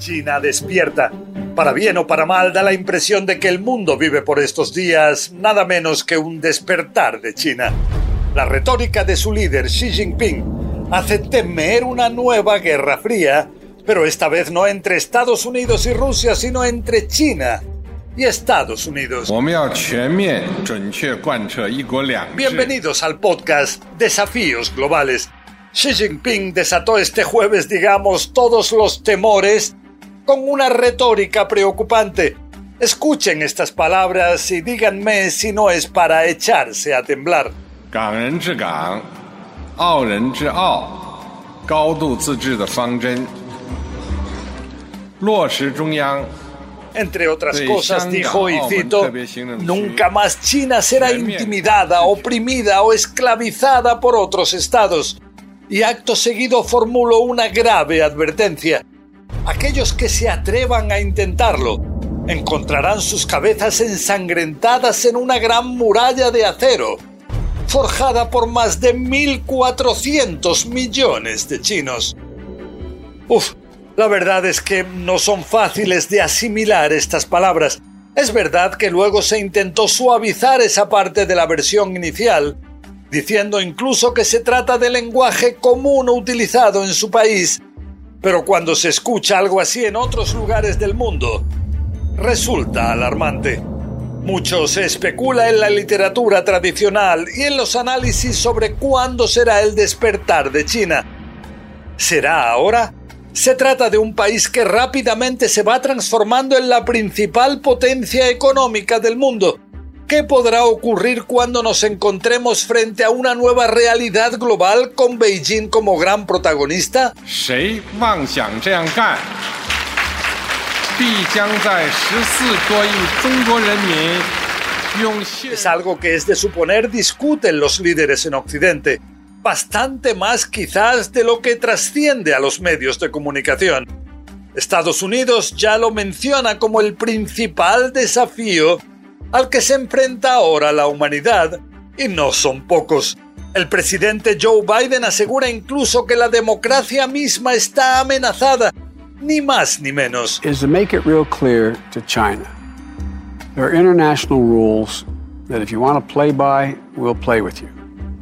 China despierta. Para bien o para mal, da la impresión de que el mundo vive por estos días nada menos que un despertar de China. La retórica de su líder Xi Jinping hace temer una nueva guerra fría, pero esta vez no entre Estados Unidos y Rusia, sino entre China y Estados Unidos. Bienvenidos al podcast Desafíos Globales. Xi Jinping desató este jueves, digamos, todos los temores con una retórica preocupante. Escuchen estas palabras y díganme si no es para echarse a temblar. Entre otras cosas, dijo y cito, nunca más China será intimidada, oprimida o esclavizada por otros estados. Y acto seguido formuló una grave advertencia. Aquellos que se atrevan a intentarlo encontrarán sus cabezas ensangrentadas en una gran muralla de acero, forjada por más de 1.400 millones de chinos. Uf, la verdad es que no son fáciles de asimilar estas palabras. Es verdad que luego se intentó suavizar esa parte de la versión inicial, diciendo incluso que se trata de lenguaje común utilizado en su país, pero cuando se escucha algo así en otros lugares del mundo, resulta alarmante. Mucho se especula en la literatura tradicional y en los análisis sobre cuándo será el despertar de China. ¿Será ahora? Se trata de un país que rápidamente se va transformando en la principal potencia económica del mundo. ¿Qué podrá ocurrir cuando nos encontremos frente a una nueva realidad global con Beijing como gran protagonista? Es algo que es de suponer discuten los líderes en Occidente bastante más quizás de lo que trasciende a los medios de comunicación. Estados Unidos ya lo menciona como el principal desafío al que se enfrenta ahora la humanidad, y no son pocos. El presidente Joe Biden asegura incluso que la democracia misma está amenazada, ni más ni menos. Is to make it real clear to China. There are international rules that if you want to play by, we'll play with you.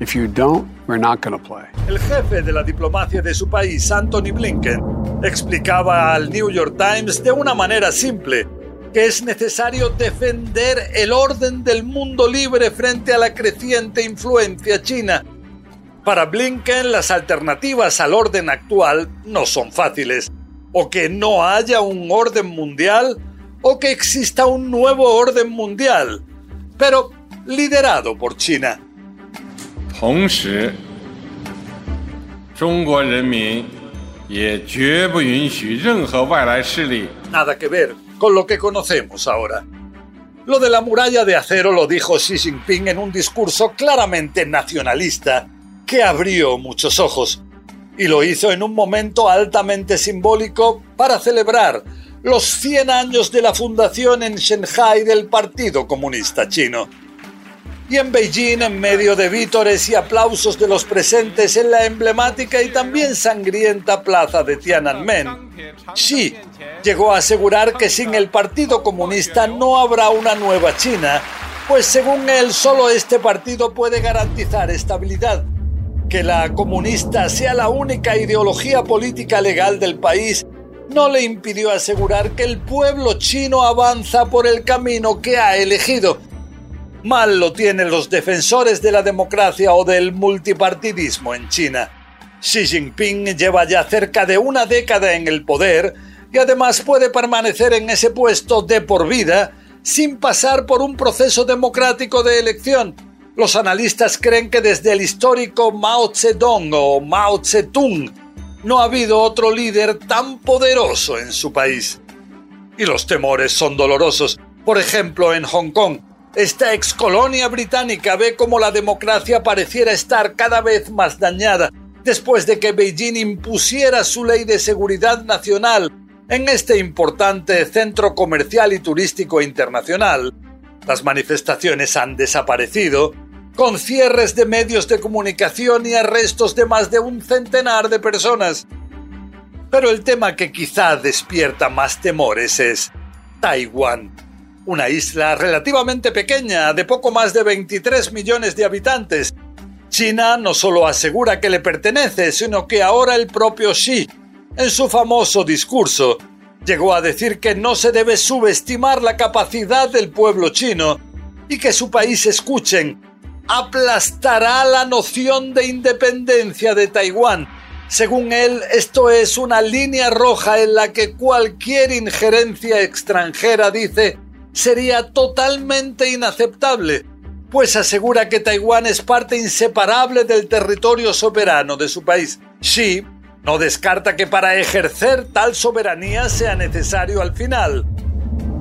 If you don't, el jefe de la diplomacia de su país, Anthony Blinken, explicaba al New York Times de una manera simple que es necesario defender el orden del mundo libre frente a la creciente influencia china. Para Blinken, las alternativas al orden actual no son fáciles. O que no haya un orden mundial, o que exista un nuevo orden mundial, pero liderado por China. Nada que ver con lo que conocemos ahora. Lo de la muralla de acero lo dijo Xi Jinping en un discurso claramente nacionalista que abrió muchos ojos y lo hizo en un momento altamente simbólico para celebrar los 100 años de la fundación en Shanghai del Partido Comunista Chino y en Beijing, en medio de vítores y aplausos de los presentes en la emblemática y también sangrienta plaza de Tiananmen, Xi llegó a asegurar que sin el Partido Comunista no habrá una nueva China, pues según él solo este partido puede garantizar estabilidad. Que la comunista sea la única ideología política legal del país no le impidió asegurar que el pueblo chino avanza por el camino que ha elegido Mal lo tienen los defensores de la democracia o del multipartidismo en China. Xi Jinping lleva ya cerca de una década en el poder y además puede permanecer en ese puesto de por vida sin pasar por un proceso democrático de elección. Los analistas creen que desde el histórico Mao Zedong o Mao Zedong no ha habido otro líder tan poderoso en su país. Y los temores son dolorosos. Por ejemplo, en Hong Kong, esta ex colonia británica ve cómo la democracia pareciera estar cada vez más dañada después de que Beijing impusiera su ley de seguridad nacional en este importante centro comercial y turístico internacional. Las manifestaciones han desaparecido, con cierres de medios de comunicación y arrestos de más de un centenar de personas. Pero el tema que quizá despierta más temores es Taiwán, una isla relativamente pequeña, de poco más de 23 millones de habitantes. China no solo asegura que le pertenece, sino que ahora el propio Xi, en su famoso discurso, llegó a decir que no se debe subestimar la capacidad del pueblo chino y que su país, escuchen, aplastará la noción de independencia de Taiwán. Según él, esto es una línea roja en la que cualquier injerencia extranjera, dice, sería totalmente inaceptable, pues asegura que Taiwán es parte inseparable del territorio soberano de su país. Xi no descarta que para ejercer tal soberanía sea necesario al final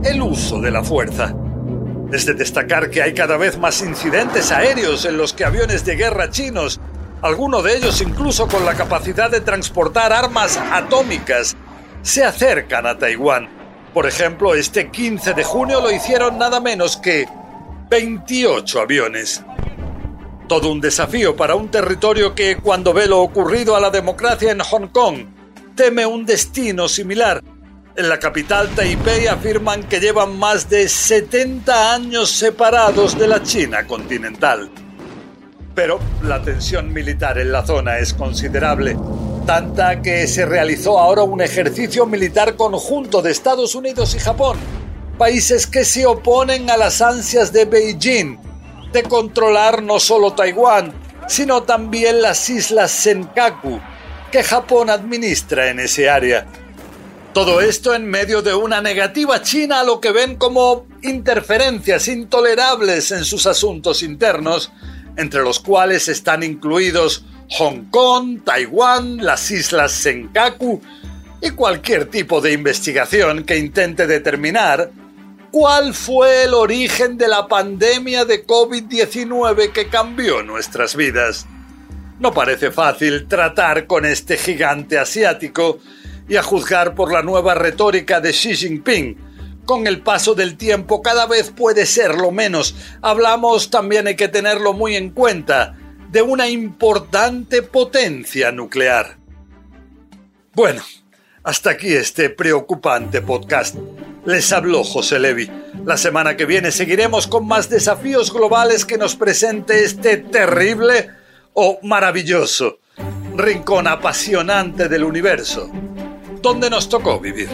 el uso de la fuerza. Es de destacar que hay cada vez más incidentes aéreos en los que aviones de guerra chinos, algunos de ellos incluso con la capacidad de transportar armas atómicas, se acercan a Taiwán. Por ejemplo, este 15 de junio lo hicieron nada menos que 28 aviones. Todo un desafío para un territorio que, cuando ve lo ocurrido a la democracia en Hong Kong, teme un destino similar en la capital Taipei afirman que llevan más de 70 años separados de la China continental. Pero la tensión militar en la zona es considerable, tanta que se realizó ahora un ejercicio militar conjunto de Estados Unidos y Japón, países que se oponen a las ansias de Beijing de controlar no solo Taiwán, sino también las islas Senkaku, que Japón administra en ese área. Todo esto en medio de una negativa china a lo que ven como interferencias intolerables en sus asuntos internos, entre los cuales están incluidos Hong Kong, Taiwán, las islas Senkaku y cualquier tipo de investigación que intente determinar cuál fue el origen de la pandemia de COVID-19 que cambió nuestras vidas. No parece fácil tratar con este gigante asiático, y a juzgar por la nueva retórica de Xi Jinping. Con el paso del tiempo cada vez puede ser lo menos. Hablamos, también hay que tenerlo muy en cuenta, de una importante potencia nuclear. Bueno, hasta aquí este preocupante podcast. Les habló José Levi. La semana que viene seguiremos con más desafíos globales que nos presente este terrible o maravilloso rincón apasionante del universo donde nos tocó vivir.